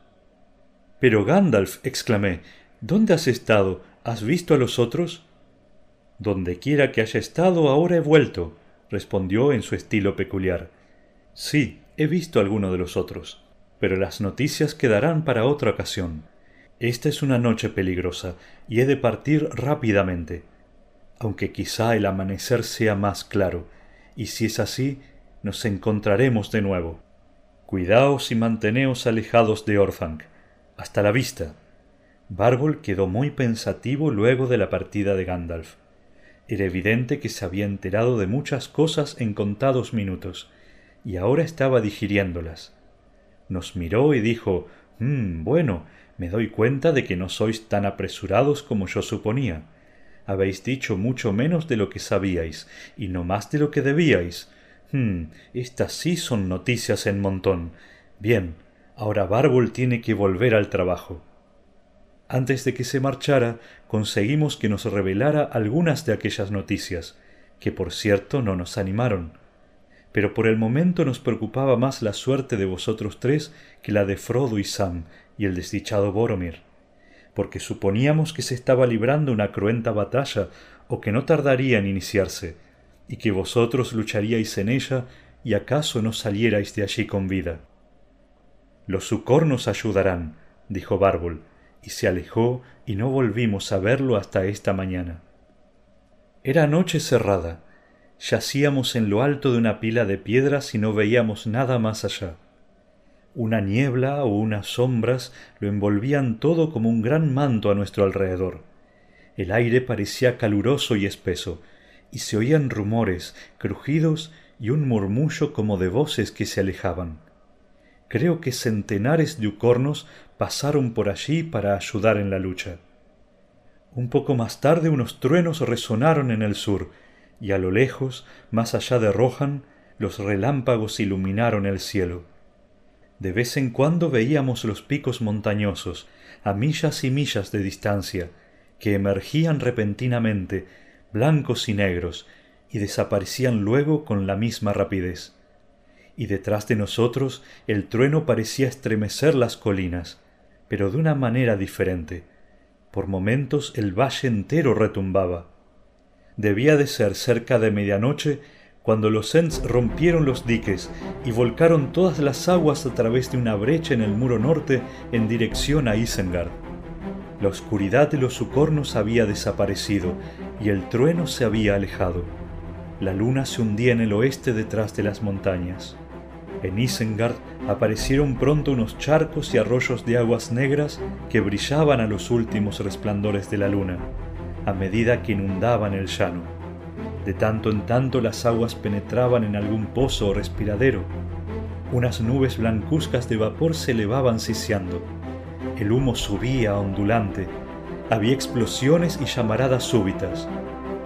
Pero Gandalf, exclamé, ¿dónde has estado? ¿Has visto a los otros? Donde quiera que haya estado, ahora he vuelto, respondió en su estilo peculiar. Sí, he visto a alguno de los otros, pero las noticias quedarán para otra ocasión. Esta es una noche peligrosa, y he de partir rápidamente, aunque quizá el amanecer sea más claro, y si es así, nos encontraremos de nuevo. Cuidaos y manteneos alejados de Orthanc hasta la vista. Bárbol quedó muy pensativo luego de la partida de Gandalf. Era evidente que se había enterado de muchas cosas en contados minutos, y ahora estaba digiriéndolas. Nos miró y dijo «Hm, bueno, me doy cuenta de que no sois tan apresurados como yo suponía. Habéis dicho mucho menos de lo que sabíais, y no más de lo que debíais. Hm, estas sí son noticias en montón. Bien, Ahora Bárbol tiene que volver al trabajo. Antes de que se marchara, conseguimos que nos revelara algunas de aquellas noticias, que por cierto no nos animaron. Pero por el momento nos preocupaba más la suerte de vosotros tres que la de Frodo y Sam y el desdichado Boromir, porque suponíamos que se estaba librando una cruenta batalla o que no tardaría en iniciarse, y que vosotros lucharíais en ella y acaso no salierais de allí con vida. Los sucornos ayudarán, dijo Bárbol, y se alejó y no volvimos a verlo hasta esta mañana. Era noche cerrada. Yacíamos en lo alto de una pila de piedras y no veíamos nada más allá. Una niebla o unas sombras lo envolvían todo como un gran manto a nuestro alrededor. El aire parecía caluroso y espeso, y se oían rumores, crujidos y un murmullo como de voces que se alejaban. Creo que centenares de ucornos pasaron por allí para ayudar en la lucha. Un poco más tarde unos truenos resonaron en el sur, y a lo lejos, más allá de Rohan, los relámpagos iluminaron el cielo. De vez en cuando veíamos los picos montañosos, a millas y millas de distancia, que emergían repentinamente, blancos y negros, y desaparecían luego con la misma rapidez y detrás de nosotros el trueno parecía estremecer las colinas, pero de una manera diferente. Por momentos el valle entero retumbaba. Debía de ser cerca de medianoche cuando los Ents rompieron los diques y volcaron todas las aguas a través de una brecha en el muro norte en dirección a Isengard. La oscuridad de los sucornos había desaparecido y el trueno se había alejado. La luna se hundía en el oeste detrás de las montañas. En Isengard aparecieron pronto unos charcos y arroyos de aguas negras que brillaban a los últimos resplandores de la luna, a medida que inundaban el llano. De tanto en tanto las aguas penetraban en algún pozo o respiradero. Unas nubes blancuzcas de vapor se elevaban siseando. El humo subía ondulante. Había explosiones y llamaradas súbitas.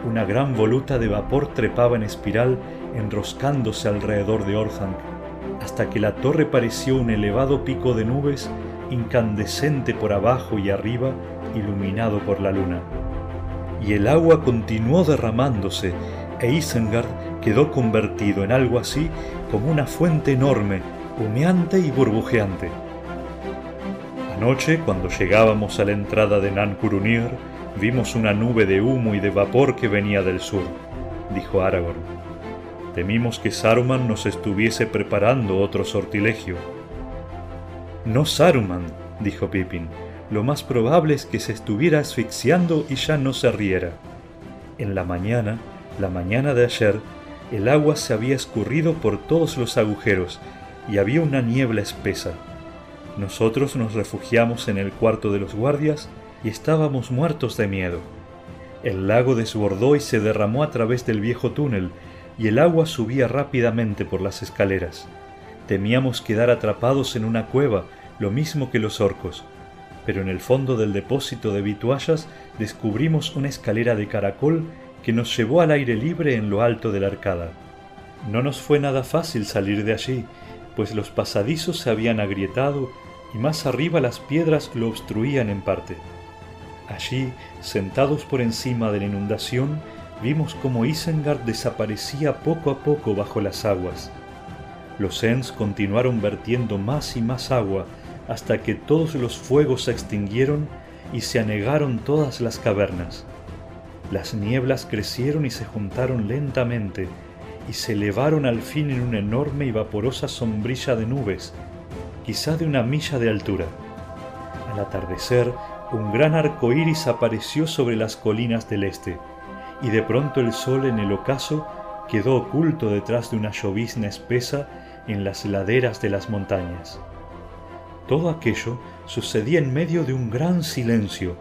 Una gran voluta de vapor trepaba en espiral, enroscándose alrededor de Orthanc hasta que la torre pareció un elevado pico de nubes incandescente por abajo y arriba, iluminado por la luna. Y el agua continuó derramándose, e Isengard quedó convertido en algo así como una fuente enorme, humeante y burbujeante. Anoche, cuando llegábamos a la entrada de Nancurunir, vimos una nube de humo y de vapor que venía del sur, dijo Aragorn. Temimos que Saruman nos estuviese preparando otro sortilegio. No Saruman, dijo Pippin. Lo más probable es que se estuviera asfixiando y ya no se riera. En la mañana, la mañana de ayer, el agua se había escurrido por todos los agujeros y había una niebla espesa. Nosotros nos refugiamos en el cuarto de los guardias y estábamos muertos de miedo. El lago desbordó y se derramó a través del viejo túnel, y el agua subía rápidamente por las escaleras. Temíamos quedar atrapados en una cueva, lo mismo que los orcos, pero en el fondo del depósito de vituallas descubrimos una escalera de caracol que nos llevó al aire libre en lo alto de la arcada. No nos fue nada fácil salir de allí, pues los pasadizos se habían agrietado y más arriba las piedras lo obstruían en parte. Allí, sentados por encima de la inundación, vimos cómo Isengard desaparecía poco a poco bajo las aguas. Los Ents continuaron vertiendo más y más agua hasta que todos los fuegos se extinguieron y se anegaron todas las cavernas. Las nieblas crecieron y se juntaron lentamente y se elevaron al fin en una enorme y vaporosa sombrilla de nubes, quizá de una milla de altura. Al atardecer, un gran arco iris apareció sobre las colinas del este, y de pronto el sol en el ocaso quedó oculto detrás de una llovizna espesa en las laderas de las montañas. Todo aquello sucedía en medio de un gran silencio.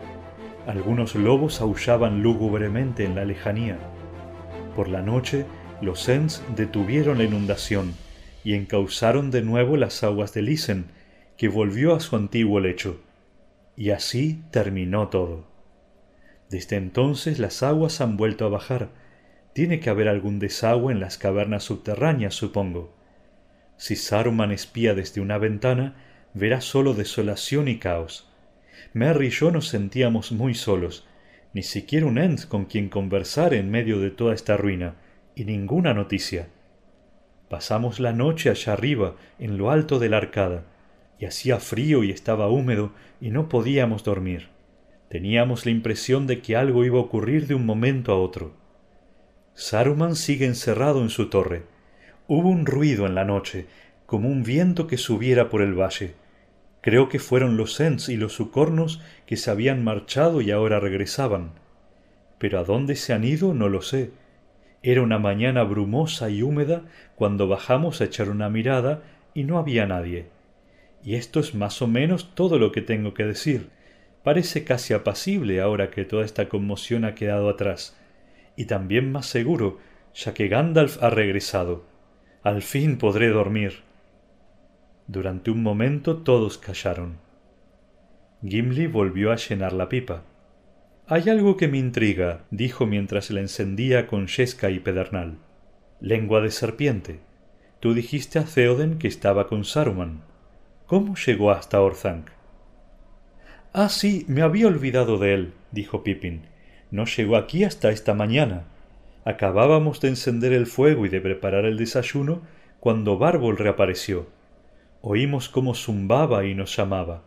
Algunos lobos aullaban lúgubremente en la lejanía. Por la noche, los Ents detuvieron la inundación y encauzaron de nuevo las aguas del Isen, que volvió a su antiguo lecho. Y así terminó todo. Desde entonces las aguas han vuelto a bajar. Tiene que haber algún desagüe en las cavernas subterráneas, supongo. Si Saruman espía desde una ventana, verá solo desolación y caos. Merry y yo nos sentíamos muy solos, ni siquiera un Ent con quien conversar en medio de toda esta ruina, y ninguna noticia. Pasamos la noche allá arriba, en lo alto de la arcada, y hacía frío y estaba húmedo y no podíamos dormir. Teníamos la impresión de que algo iba a ocurrir de un momento a otro. Saruman sigue encerrado en su torre. Hubo un ruido en la noche, como un viento que subiera por el valle. Creo que fueron los Ents y los Sucornos que se habían marchado y ahora regresaban. Pero a dónde se han ido no lo sé. Era una mañana brumosa y húmeda cuando bajamos a echar una mirada y no había nadie. Y esto es más o menos todo lo que tengo que decir. Parece casi apacible ahora que toda esta conmoción ha quedado atrás. Y también más seguro, ya que Gandalf ha regresado. Al fin podré dormir. Durante un momento todos callaron. Gimli volvió a llenar la pipa. Hay algo que me intriga, dijo mientras la encendía con yesca y pedernal. Lengua de serpiente. Tú dijiste a Theoden que estaba con Saruman. ¿Cómo llegó hasta Orthanc? Ah, sí, me había olvidado de él, dijo Pippin. No llegó aquí hasta esta mañana. Acabábamos de encender el fuego y de preparar el desayuno cuando Bárbol reapareció. Oímos cómo zumbaba y nos llamaba.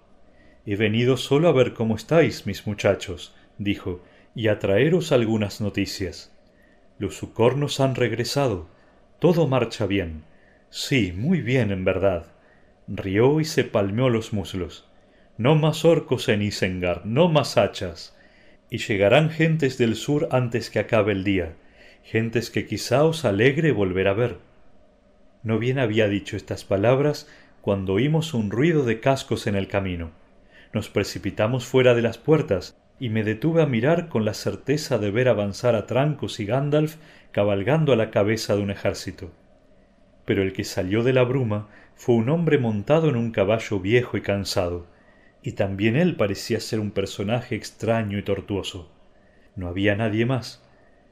He venido solo a ver cómo estáis, mis muchachos, dijo, y a traeros algunas noticias. Los sucornos han regresado. Todo marcha bien. Sí, muy bien, en verdad rió y se palmeó los muslos. No más orcos en Isengard, no más hachas. Y llegarán gentes del sur antes que acabe el día, gentes que quizá os alegre volver a ver. No bien había dicho estas palabras cuando oímos un ruido de cascos en el camino. Nos precipitamos fuera de las puertas y me detuve a mirar con la certeza de ver avanzar a Trancos y Gandalf cabalgando a la cabeza de un ejército. Pero el que salió de la bruma fue un hombre montado en un caballo viejo y cansado, y también él parecía ser un personaje extraño y tortuoso. No había nadie más.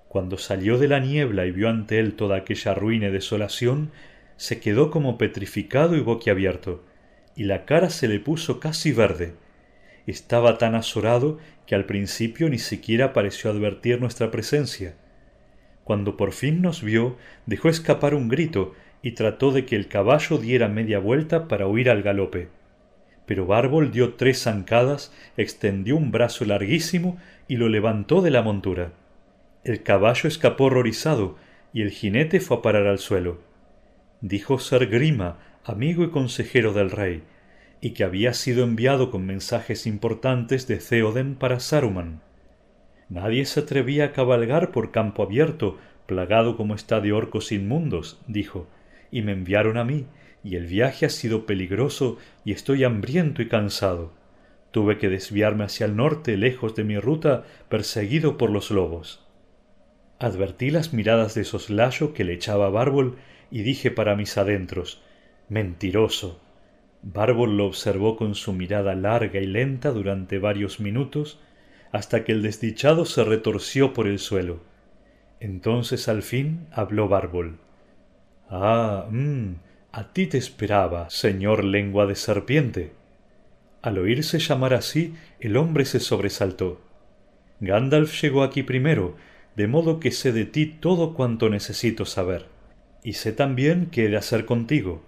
Cuando salió de la niebla y vio ante él toda aquella ruina y desolación, se quedó como petrificado y boquiabierto, y la cara se le puso casi verde. Estaba tan azorado que al principio ni siquiera pareció advertir nuestra presencia. Cuando por fin nos vio, dejó escapar un grito y trató de que el caballo diera media vuelta para huir al galope. Pero Bárbol dio tres zancadas, extendió un brazo larguísimo y lo levantó de la montura. El caballo escapó horrorizado y el jinete fue a parar al suelo. Dijo ser Grima, amigo y consejero del rey, y que había sido enviado con mensajes importantes de Theoden para Saruman. Nadie se atrevía a cabalgar por campo abierto, plagado como está de orcos inmundos, dijo, y me enviaron a mí, y el viaje ha sido peligroso y estoy hambriento y cansado. Tuve que desviarme hacia el norte, lejos de mi ruta, perseguido por los lobos. Advertí las miradas de soslayo que le echaba Bárbol y dije para mis adentros Mentiroso. Bárbol lo observó con su mirada larga y lenta durante varios minutos, hasta que el desdichado se retorció por el suelo. Entonces al fin habló Bárbol. Ah, mm, a ti te esperaba, señor lengua de serpiente. Al oírse llamar así, el hombre se sobresaltó. Gandalf llegó aquí primero, de modo que sé de ti todo cuanto necesito saber. Y sé también qué he de hacer contigo.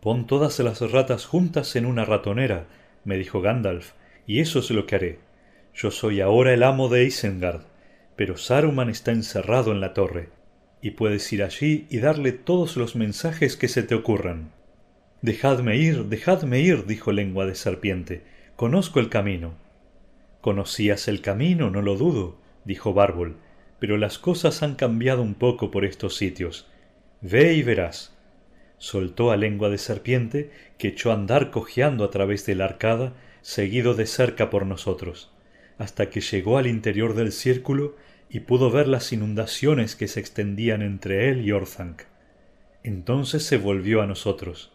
Pon todas las ratas juntas en una ratonera, me dijo Gandalf, y eso es lo que haré. Yo soy ahora el amo de Isengard, pero Saruman está encerrado en la torre, y puedes ir allí y darle todos los mensajes que se te ocurran. Dejadme ir, dejadme ir, dijo lengua de serpiente. Conozco el camino. Conocías el camino, no lo dudo, dijo Bárbol, pero las cosas han cambiado un poco por estos sitios. Ve y verás. Soltó a lengua de serpiente, que echó a andar cojeando a través de la arcada, seguido de cerca por nosotros, hasta que llegó al interior del círculo y pudo ver las inundaciones que se extendían entre él y Orthanc. Entonces se volvió a nosotros.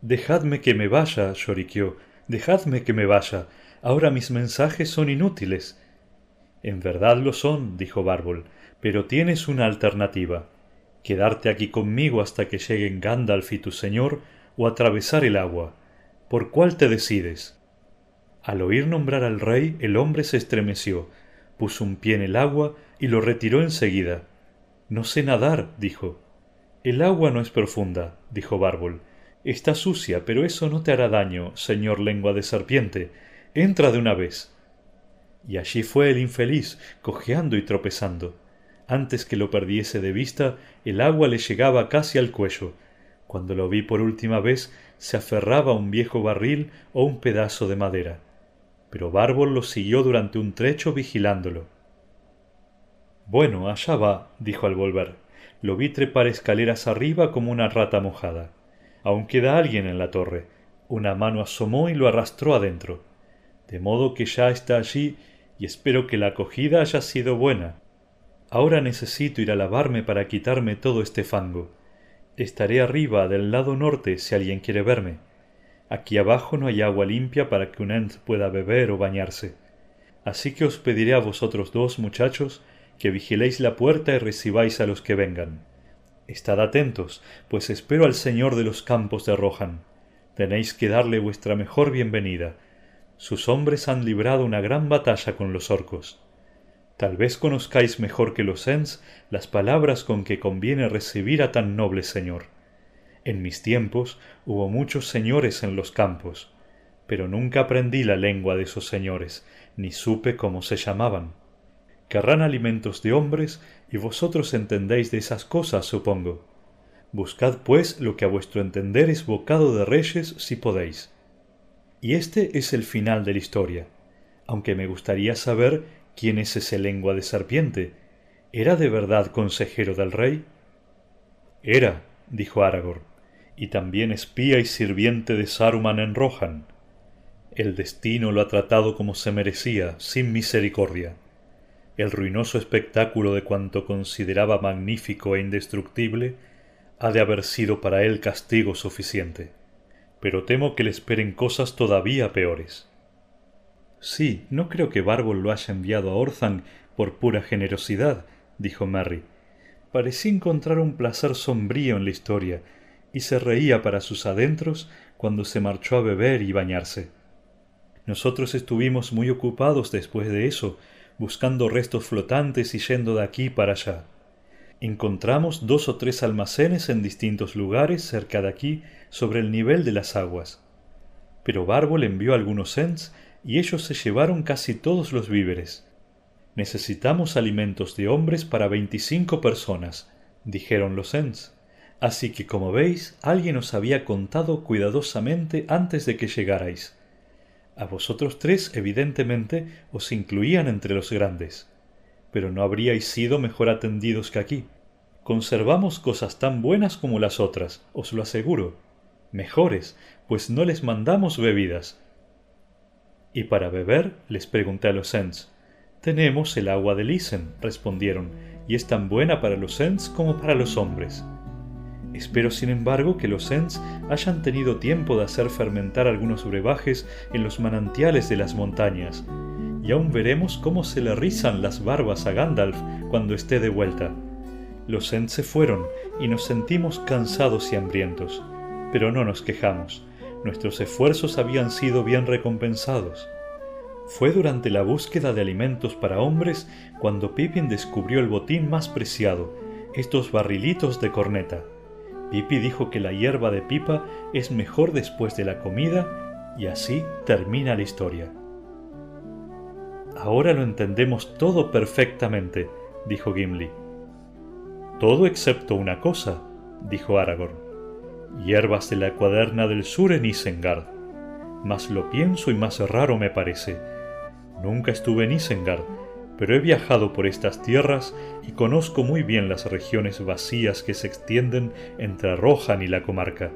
Dejadme que me vaya, lloriqueó, dejadme que me vaya. Ahora mis mensajes son inútiles. En verdad lo son, dijo Bárbol, pero tienes una alternativa. Quedarte aquí conmigo hasta que lleguen Gandalf y tu señor, o atravesar el agua. ¿Por cuál te decides? Al oír nombrar al rey, el hombre se estremeció, puso un pie en el agua y lo retiró enseguida. No sé nadar, dijo. El agua no es profunda, dijo Bárbol. Está sucia, pero eso no te hará daño, señor lengua de serpiente. Entra de una vez. Y allí fue el infeliz, cojeando y tropezando. Antes que lo perdiese de vista, el agua le llegaba casi al cuello. Cuando lo vi por última vez, se aferraba a un viejo barril o un pedazo de madera. Pero Bárbol lo siguió durante un trecho vigilándolo. Bueno, allá va, dijo al volver. Lo vi trepar escaleras arriba como una rata mojada. Aún queda alguien en la torre. Una mano asomó y lo arrastró adentro. De modo que ya está allí y espero que la acogida haya sido buena. Ahora necesito ir a lavarme para quitarme todo este fango. Estaré arriba del lado norte si alguien quiere verme. Aquí abajo no hay agua limpia para que un Ent pueda beber o bañarse. Así que os pediré a vosotros dos muchachos que vigiléis la puerta y recibáis a los que vengan. Estad atentos, pues espero al señor de los campos de Rohan. Tenéis que darle vuestra mejor bienvenida. Sus hombres han librado una gran batalla con los orcos. Tal vez conozcáis mejor que los Ents las palabras con que conviene recibir a tan noble señor. En mis tiempos hubo muchos señores en los campos, pero nunca aprendí la lengua de esos señores, ni supe cómo se llamaban. Querrán alimentos de hombres, y vosotros entendéis de esas cosas, supongo. Buscad, pues, lo que a vuestro entender es bocado de reyes, si podéis. Y este es el final de la historia, aunque me gustaría saber quién es ese lengua de serpiente. ¿Era de verdad consejero del rey? Era, dijo Aragorn, y también espía y sirviente de Saruman en Rohan. El destino lo ha tratado como se merecía, sin misericordia el ruinoso espectáculo de cuanto consideraba magnífico e indestructible ha de haber sido para él castigo suficiente. Pero temo que le esperen cosas todavía peores. Sí, no creo que Bárbol lo haya enviado a Orthanc por pura generosidad, dijo Merry. Parecía encontrar un placer sombrío en la historia, y se reía para sus adentros cuando se marchó a beber y bañarse. Nosotros estuvimos muy ocupados después de eso, buscando restos flotantes y yendo de aquí para allá. Encontramos dos o tres almacenes en distintos lugares cerca de aquí sobre el nivel de las aguas. Pero Bárbol envió algunos Ents y ellos se llevaron casi todos los víveres. Necesitamos alimentos de hombres para veinticinco personas, dijeron los. Así que como veis, alguien os había contado cuidadosamente antes de que llegarais. A vosotros tres, evidentemente, os incluían entre los grandes. Pero no habríais sido mejor atendidos que aquí. Conservamos cosas tan buenas como las otras, os lo aseguro. Mejores, pues no les mandamos bebidas. Y para beber, les pregunté a los Ents. Tenemos el agua de Lisen, respondieron, y es tan buena para los Ents como para los hombres. Espero, sin embargo, que los Ents hayan tenido tiempo de hacer fermentar algunos brebajes en los manantiales de las montañas, y aún veremos cómo se le rizan las barbas a Gandalf cuando esté de vuelta. Los Ents se fueron y nos sentimos cansados y hambrientos, pero no nos quejamos. Nuestros esfuerzos habían sido bien recompensados. Fue durante la búsqueda de alimentos para hombres cuando Pippin descubrió el botín más preciado, estos barrilitos de corneta. Pipi dijo que la hierba de pipa es mejor después de la comida y así termina la historia. Ahora lo entendemos todo perfectamente, dijo Gimli. Todo excepto una cosa, dijo Aragorn. Hierbas de la cuaderna del sur en Isengard. Más lo pienso y más raro me parece. Nunca estuve en Isengard, pero he viajado por estas tierras y conozco muy bien las regiones vacías que se extienden entre Rohan y la comarca.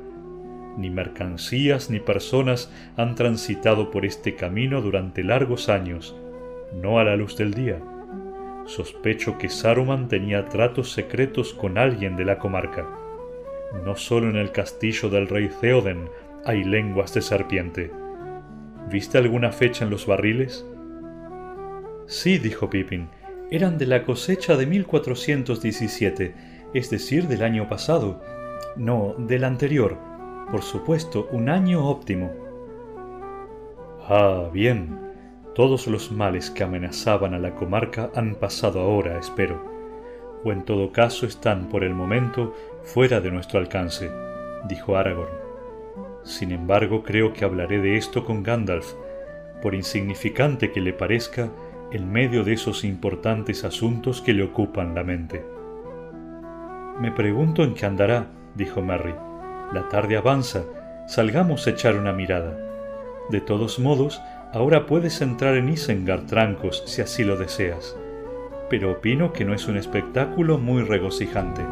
Ni mercancías ni personas han transitado por este camino durante largos años, no a la luz del día. Sospecho que Saruman tenía tratos secretos con alguien de la comarca. No solo en el castillo del rey Theoden hay lenguas de serpiente. ¿Viste alguna fecha en los barriles? Sí, dijo Pippin, eran de la cosecha de 1417, es decir, del año pasado. No, del anterior. Por supuesto, un año óptimo. Ah, bien. Todos los males que amenazaban a la comarca han pasado ahora, espero. O en todo caso están por el momento fuera de nuestro alcance, dijo Aragorn. Sin embargo, creo que hablaré de esto con Gandalf. Por insignificante que le parezca, en medio de esos importantes asuntos que le ocupan la mente. Me pregunto en qué andará, dijo Merry. La tarde avanza, salgamos a echar una mirada. De todos modos, ahora puedes entrar en Isengard Trancos si así lo deseas, pero opino que no es un espectáculo muy regocijante.